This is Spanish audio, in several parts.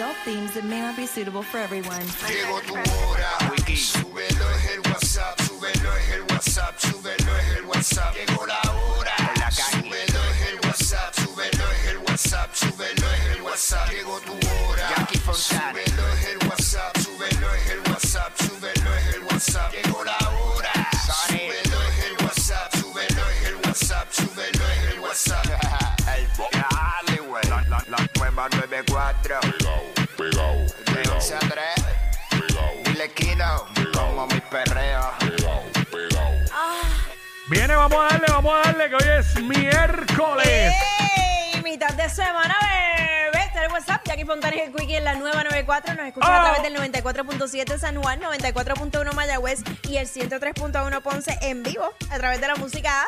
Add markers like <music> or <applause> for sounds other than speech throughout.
adult themes that may not be suitable for everyone. Llegó tu hora. Súbelo es el WhatsApp, súbelo es el WhatsApp, súbelo es el WhatsApp. Llegó la hora. Súbelo es el WhatsApp, súbelo es el WhatsApp, súbelo es el WhatsApp. Llegó tu hora. Súbelo es el WhatsApp, súbelo es el WhatsApp, súbelo es el WhatsApp. La nueva 94. Pegao, De 11 a 3. Dile Kino. Como mi perreo. pegao, pegao. Viene, vamos a darle, vamos a darle, que hoy es miércoles. ¡Ey! Mitad de semana, bebé. Está el WhatsApp. Jackie Fontana y el Quickie en la nueva 94. Nos escuchan Oh. a través del 94.7 San Juan, 94.1 Mayagüez y el 103.1 Ponce en vivo a través de la música.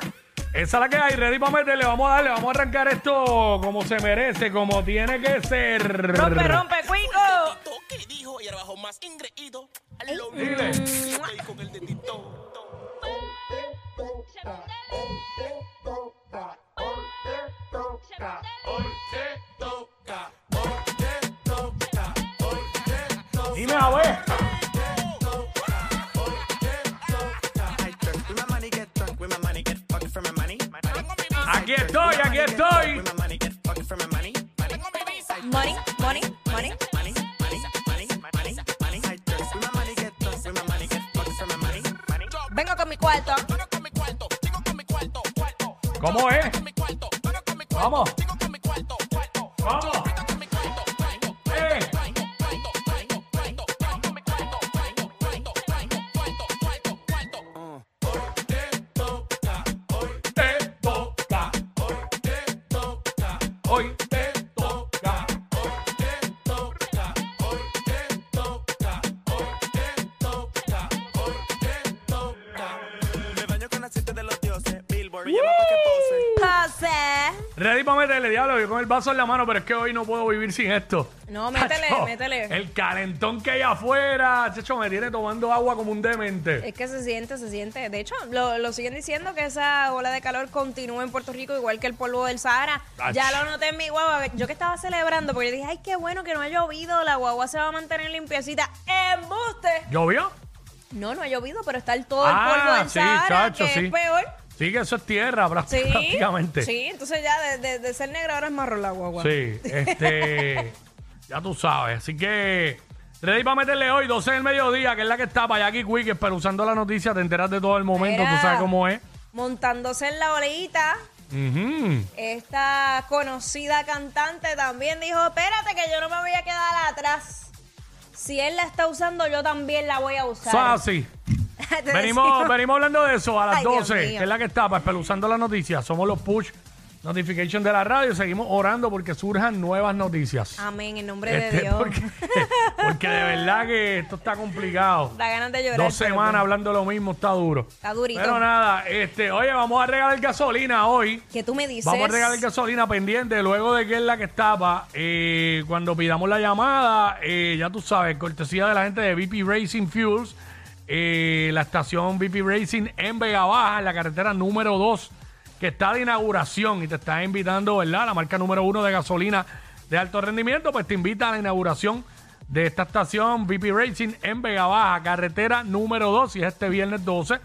Esa es la que hay, ready para meterle, vamos a darle, vamos a arrancar esto como se merece, como tiene que ser. Rompe, rompe, Quico. que dijo y abajo más ingreído. Dile. Con el dedito. ¿Cómo es? Cuarto. Vamos. Vamos. Eh. Te toca. Hoy te toca. Ready para meterle, diablo, yo con el vaso en la mano, pero es que hoy no puedo vivir sin esto. No, <laughs> métele, Tacho, métele. El calentón que hay afuera, chacho, me tiene tomando agua como un demente. Es que se siente, se siente. De hecho, lo, lo siguen diciendo que esa ola de calor continúa en Puerto Rico igual que el polvo del Sahara. Ach. Ya lo noté en mi guagua. Yo que estaba celebrando porque yo dije, ay, qué bueno que no ha llovido, la guagua se va a mantener limpiecita. ¡Embuste! ¿Llovió? No, no ha llovido, pero está el todo el Ah, polvo del sí, Sahara, chacho, que sí. es peor. Sí, que eso es tierra prá- Sí, prácticamente. sí, entonces ya de, de- de ser negra ahora es marrón la guagua. Sí, este. <laughs> ya tú sabes. Así que. Ready para meterle hoy, 12 del mediodía, que es la que está para Jackie Quick, pero usando la noticia te enteras de todo el momento, Mira. tú sabes cómo es. Montándose en la oleita, Ujú. esta conocida cantante también dijo, espérate que yo no me voy a quedar atrás. Si él la está usando, yo también la voy a usar. Eso es así. <laughs> Te Venimos, decimos. venimos hablando de eso a las Ay, Dios 12, mío. que es la que está, espeluzando las noticias. Somos los push notification de la radio. Seguimos orando porque surjan nuevas noticias. Amén, en nombre Este, de Dios. Porque, <laughs> porque de verdad que esto está complicado. Da ganas de llorar. Dos pero semanas bueno. hablando lo mismo, está duro. Está durito. Pero nada, este, oye, vamos a regalar gasolina hoy. ¿Qué tú me dices? Vamos a regalar gasolina pendiente luego de que es la que estaba. eh, cuando pidamos la llamada, eh, ya tú sabes, cortesía de la gente de VP Racing Fuels, eh, la estación VP Racing en Vega Baja, en la carretera número 2, que está de inauguración y te está invitando, ¿verdad? La marca número uno de gasolina de alto rendimiento, pues te invita a la inauguración de esta estación VP Racing en Vega Baja, carretera número 2, y es este viernes 12.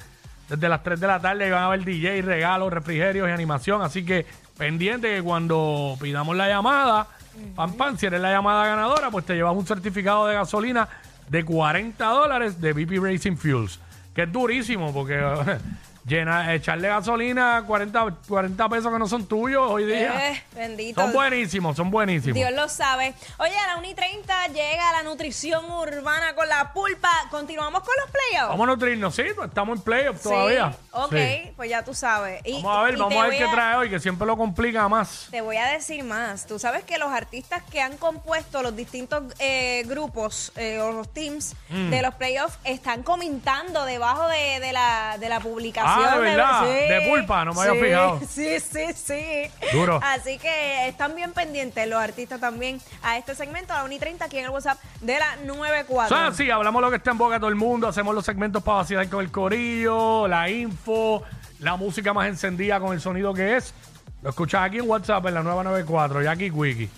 Desde las 3 de la tarde van a haber DJ, regalos, refrigerios y animación. Así que pendiente que cuando pidamos la llamada, pam, pam, si eres la llamada ganadora, pues te llevas un certificado de gasolina de 40 dólares de VP Racing Fuels. Que es durísimo porque <laughs> llena, echarle gasolina a 40, 40 pesos que no son tuyos hoy día. Eh, bendito. son buenísimos, son buenísimos. Dios lo sabe. Oye, a la 1 y 30 llega la nutrición urbana con la pulpa. Continuamos con los playoffs. Vamos a nutrirnos, sí, estamos en playoffs Sí, todavía. Ok, Sí. pues ya tú sabes. Y- Vamos a ver, vamos a ver qué trae hoy, que siempre lo complica más. Te voy a decir más. Tú sabes que los artistas que han compuesto los distintos eh, grupos eh, o los teams Mm. de los playoffs están comentando debajo de, de la, de la publicación. Ah, ¿de verdad? Sí, De pulpa, no me había sí, fijado. <laughs> Sí, sí, sí. Duro. Así que están bien pendientes los artistas también a este segmento, a la 1 y 30 aquí en el WhatsApp de la 94. O sea, sí, hablamos lo que está en boca de todo el mundo, hacemos los segmentos para vacilar con el corillo, la info, la música más encendida con el sonido que es. Lo escuchas aquí en WhatsApp en la nueva 94, Jackie Quickie.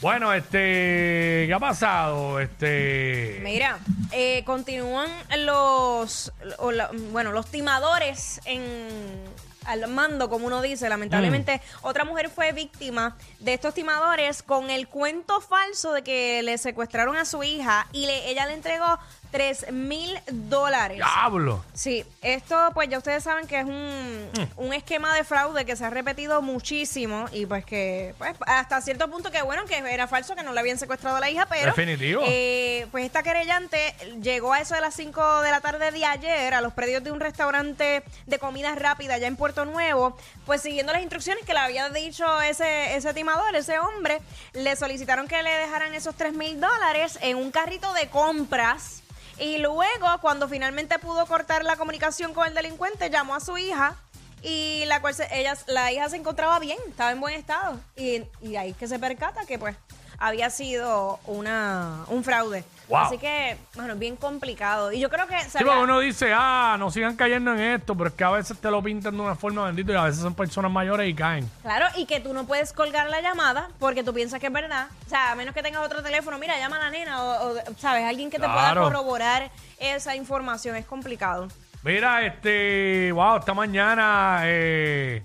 Bueno, este, ¿qué ha pasado? Este, Mira, eh, continúan los, o la- bueno, los timadores en al mando, como uno dice. Lamentablemente, otra mujer fue víctima de estos timadores con el cuento falso de que le secuestraron a su hija y le- ella le entregó 3 mil dólares. diablo. Sí, esto pues ya ustedes saben que es un, Mm. un esquema de fraude que se ha repetido muchísimo y pues que pues hasta cierto punto que bueno que era falso que no le habían secuestrado a la hija, pero Definitivo. eh, pues esta querellante llegó a eso de las 5 de la tarde de ayer a los predios de un restaurante de comida rápida allá en Puerto Nuevo, pues siguiendo las instrucciones que le había dicho ese, ese timador, ese hombre, le solicitaron que le dejaran esos 3 mil dólares en un carrito de compras. Y luego, cuando finalmente pudo cortar la comunicación con el delincuente, llamó a su hija y la cual se- ella, la hija se encontraba bien, estaba en buen estado. Y, y ahí que se percata que pues había sido una un fraude. Wow. Así que, bueno, bien complicado. Y yo creo que... Sí, uno dice, ah, no sigan cayendo en esto, pero es que a veces te lo pintan de una forma bendita y a veces son personas mayores y caen. Claro, y que tú no puedes colgar la llamada porque tú piensas que es verdad. O sea, a menos que tengas otro teléfono, mira, llama a la nena o, o, ¿sabes? Alguien que te pueda corroborar esa información. Es complicado. Mira, este, wow, esta mañana eh,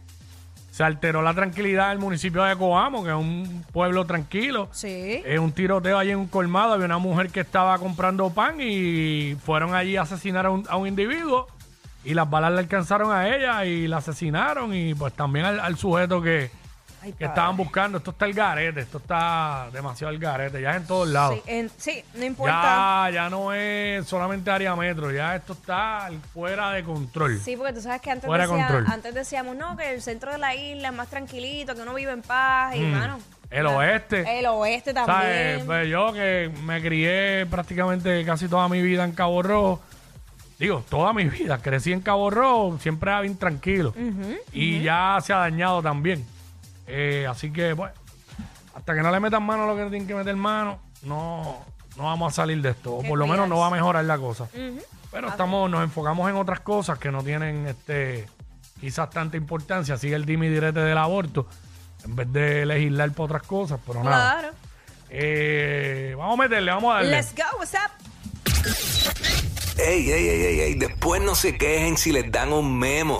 se alteró la tranquilidad del municipio de Coamo, que es un pueblo tranquilo. Sí. Es un tiroteo allí en un colmado. Había una mujer que estaba comprando pan y fueron allí a asesinar a un, a un individuo. Y las balas le alcanzaron a ella y la asesinaron. Y pues también al, al sujeto que, Ay, que padre. estaban buscando. Esto está el garete, esto está demasiado el garete. Ya es en todos lados. Sí, en- sí, no importa. Ya, ya no es solamente área metro, ya esto está fuera de control. Sí, porque tú sabes que antes, Fuera de decía- control. antes decíamos, no, que el centro de la isla es más tranquilito, que uno vive en paz. Y, Mm. mano, El oeste. El oeste ¿Sabes? también. Pues yo que me crié prácticamente casi toda mi vida en Cabo Rojo, digo, toda mi vida, crecí en Cabo Rojo, siempre era bien tranquilo. y ya se ha dañado también. Eh, así que, pues, hasta que no le metan mano a lo que tienen que meter mano, no, no vamos a salir de esto. O por lo menos no va a mejorar la cosa. Pero estamos, nos enfocamos en otras cosas que no tienen este quizás tanta importancia. Sigue el dimi direte del aborto, en vez de legislar por otras cosas, pero nada. Claro. Eh, vamos a meterle, vamos a darle. Let's go, what's up? Ey, ey, ey, ey, ey, después no se quejen si les dan un memo.